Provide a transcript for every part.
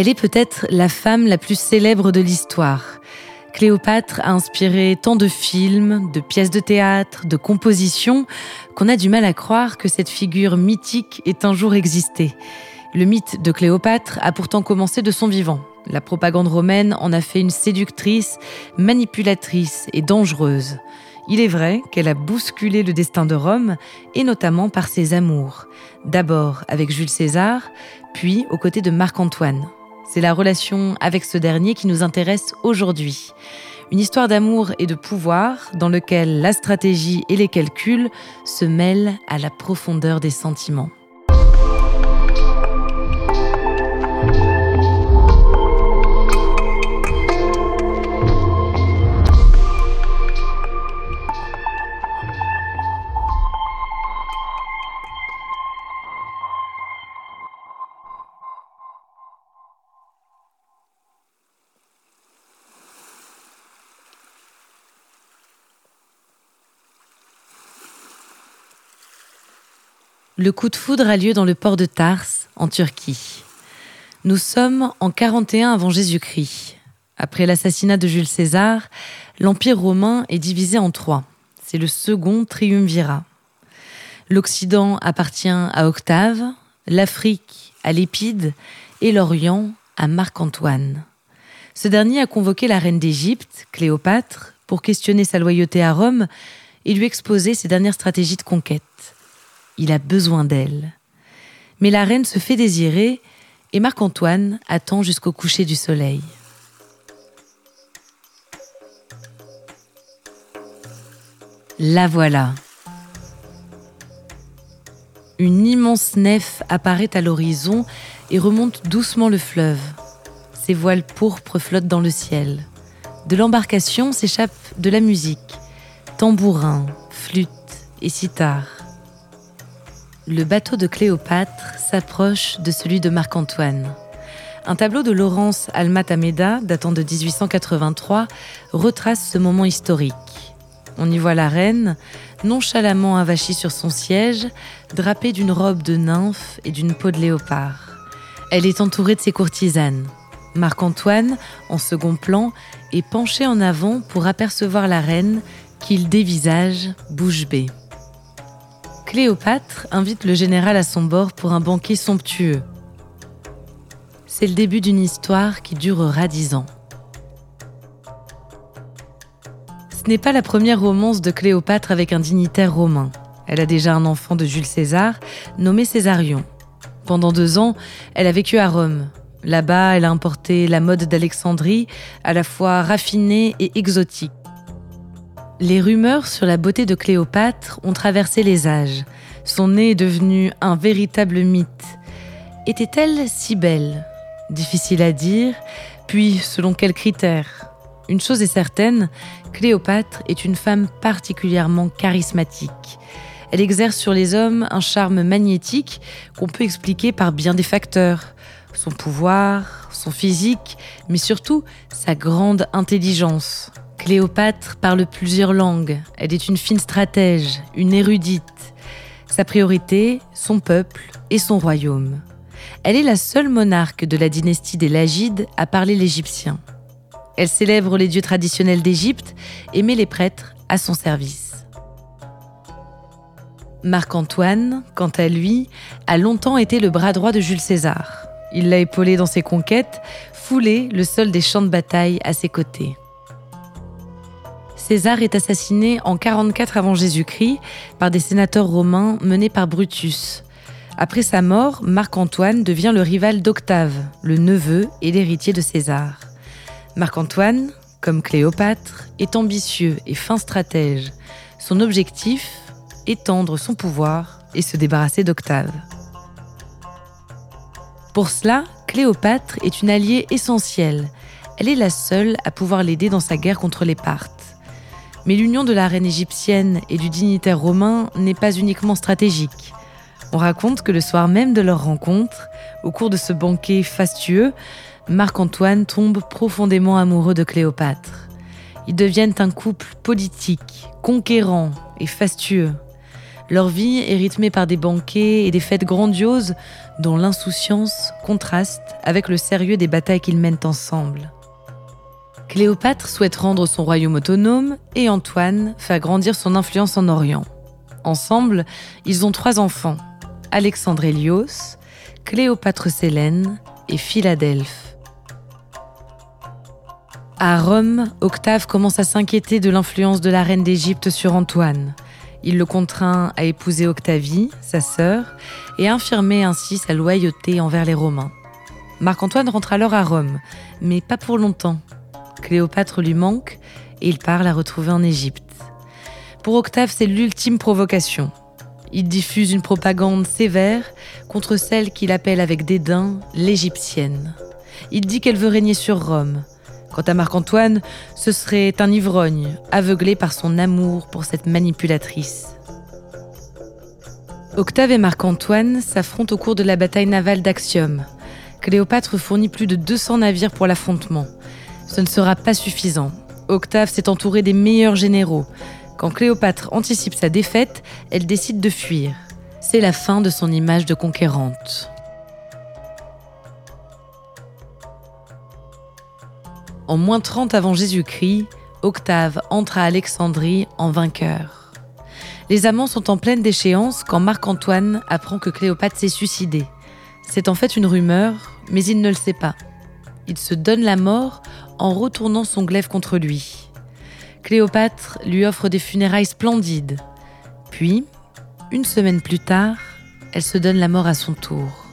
Elle est peut-être la femme la plus célèbre de l'histoire. Cléopâtre a inspiré tant de films, de pièces de théâtre, de compositions, qu'on a du mal à croire que cette figure mythique ait un jour existé. Le mythe de Cléopâtre a pourtant commencé de son vivant. La propagande romaine en a fait une séductrice, manipulatrice et dangereuse. Il est vrai qu'elle a bousculé le destin de Rome, et notamment par ses amours. D'abord avec Jules César, puis aux côtés de Marc-Antoine. C'est la relation avec ce dernier qui nous intéresse aujourd'hui. Une histoire d'amour et de pouvoir dans lequel la stratégie et les calculs se mêlent à la profondeur des sentiments. Le coup de foudre a lieu dans le port de Tars, en Turquie. Nous sommes en 41 avant Jésus-Christ. Après l'assassinat de Jules César, l'Empire romain est divisé en trois. C'est le second triumvirat. L'Occident appartient à Octave, l'Afrique à Lépide et l'Orient à Marc-Antoine. Ce dernier a convoqué la reine d'Égypte, Cléopâtre, pour questionner sa loyauté à Rome et lui exposer ses dernières stratégies de conquête il a besoin d'elle. Mais la reine se fait désirer et Marc-Antoine attend jusqu'au coucher du soleil. La voilà. Une immense nef apparaît à l'horizon et remonte doucement le fleuve. Ses voiles pourpres flottent dans le ciel. De l'embarcation s'échappe de la musique, tambourins, flûtes et sitars le bateau de Cléopâtre s'approche de celui de Marc-Antoine. Un tableau de Laurence Almatameda, datant de 1883, retrace ce moment historique. On y voit la reine, nonchalamment avachie sur son siège, drapée d'une robe de nymphe et d'une peau de léopard. Elle est entourée de ses courtisanes. Marc-Antoine, en second plan, est penché en avant pour apercevoir la reine qu'il dévisage bouche bée. Cléopâtre invite le général à son bord pour un banquet somptueux. C'est le début d'une histoire qui durera dix ans. Ce n'est pas la première romance de Cléopâtre avec un dignitaire romain. Elle a déjà un enfant de Jules César, nommé Césarion. Pendant deux ans, elle a vécu à Rome. Là-bas, elle a importé la mode d'Alexandrie, à la fois raffinée et exotique. Les rumeurs sur la beauté de Cléopâtre ont traversé les âges. Son nez est devenu un véritable mythe. Était-elle si belle? Difficile à dire, puis selon quels critères? Une chose est certaine, Cléopâtre est une femme particulièrement charismatique. Elle exerce sur les hommes un charme magnétique qu'on peut expliquer par bien des facteurs. Son pouvoir, son physique, mais surtout sa grande intelligence. Cléopâtre parle plusieurs langues. Elle est une fine stratège, une érudite. Sa priorité, son peuple et son royaume. Elle est la seule monarque de la dynastie des Lagides à parler l'égyptien. Elle célèbre les dieux traditionnels d'Égypte et met les prêtres à son service. Marc-Antoine, quant à lui, a longtemps été le bras droit de Jules César. Il l'a épaulé dans ses conquêtes, foulé le sol des champs de bataille à ses côtés. César est assassiné en 44 avant Jésus-Christ par des sénateurs romains menés par Brutus. Après sa mort, Marc-Antoine devient le rival d'Octave, le neveu et l'héritier de César. Marc-Antoine, comme Cléopâtre, est ambitieux et fin stratège. Son objectif, étendre son pouvoir et se débarrasser d'Octave. Pour cela, Cléopâtre est une alliée essentielle. Elle est la seule à pouvoir l'aider dans sa guerre contre les Parthes. Mais l'union de la reine égyptienne et du dignitaire romain n'est pas uniquement stratégique. On raconte que le soir même de leur rencontre, au cours de ce banquet fastueux, Marc-Antoine tombe profondément amoureux de Cléopâtre. Ils deviennent un couple politique, conquérant et fastueux. Leur vie est rythmée par des banquets et des fêtes grandioses dont l'insouciance contraste avec le sérieux des batailles qu'ils mènent ensemble. Cléopâtre souhaite rendre son royaume autonome et Antoine fait grandir son influence en Orient. Ensemble, ils ont trois enfants, Alexandre Hélios, Cléopâtre Sélène et Philadelphe. À Rome, Octave commence à s'inquiéter de l'influence de la reine d'Égypte sur Antoine. Il le contraint à épouser Octavie, sa sœur, et à infirmer ainsi sa loyauté envers les Romains. Marc-Antoine rentre alors à Rome, mais pas pour longtemps. Cléopâtre lui manque et il part la retrouver en Égypte. Pour Octave, c'est l'ultime provocation. Il diffuse une propagande sévère contre celle qu'il appelle avec dédain l'égyptienne. Il dit qu'elle veut régner sur Rome, Quant à Marc-Antoine, ce serait un ivrogne, aveuglé par son amour pour cette manipulatrice. Octave et Marc-Antoine s'affrontent au cours de la bataille navale d'Axium. Cléopâtre fournit plus de 200 navires pour l'affrontement. Ce ne sera pas suffisant. Octave s'est entouré des meilleurs généraux. Quand Cléopâtre anticipe sa défaite, elle décide de fuir. C'est la fin de son image de conquérante. En moins 30 avant Jésus-Christ, Octave entre à Alexandrie en vainqueur. Les amants sont en pleine déchéance quand Marc-Antoine apprend que Cléopâtre s'est suicidée. C'est en fait une rumeur, mais il ne le sait pas. Il se donne la mort en retournant son glaive contre lui. Cléopâtre lui offre des funérailles splendides. Puis, une semaine plus tard, elle se donne la mort à son tour.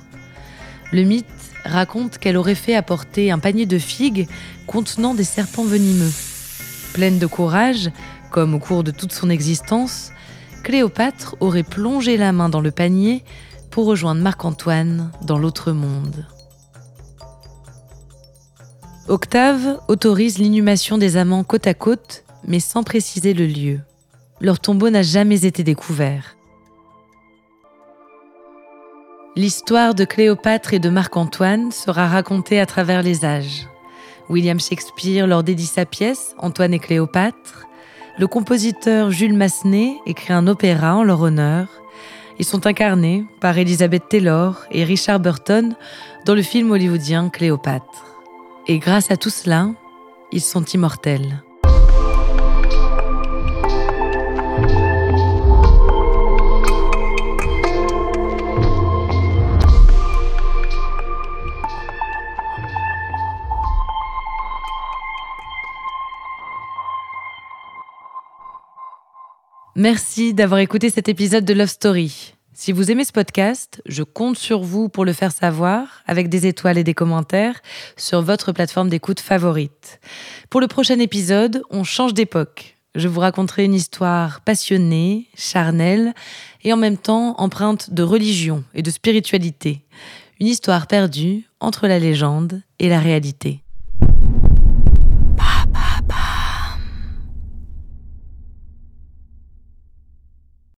Le mythe raconte qu'elle aurait fait apporter un panier de figues contenant des serpents venimeux. Pleine de courage, comme au cours de toute son existence, Cléopâtre aurait plongé la main dans le panier pour rejoindre Marc-Antoine dans l'autre monde. Octave autorise l'inhumation des amants côte à côte, mais sans préciser le lieu. Leur tombeau n'a jamais été découvert. L'histoire de Cléopâtre et de Marc-Antoine sera racontée à travers les âges. William Shakespeare leur dédie sa pièce, Antoine et Cléopâtre. Le compositeur Jules Massenet écrit un opéra en leur honneur. Ils sont incarnés par Elizabeth Taylor et Richard Burton dans le film hollywoodien Cléopâtre. Et grâce à tout cela, ils sont immortels. Merci d'avoir écouté cet épisode de Love Story. Si vous aimez ce podcast, je compte sur vous pour le faire savoir avec des étoiles et des commentaires sur votre plateforme d'écoute favorite. Pour le prochain épisode, on change d'époque. Je vous raconterai une histoire passionnée, charnelle et en même temps empreinte de religion et de spiritualité. Une histoire perdue entre la légende et la réalité.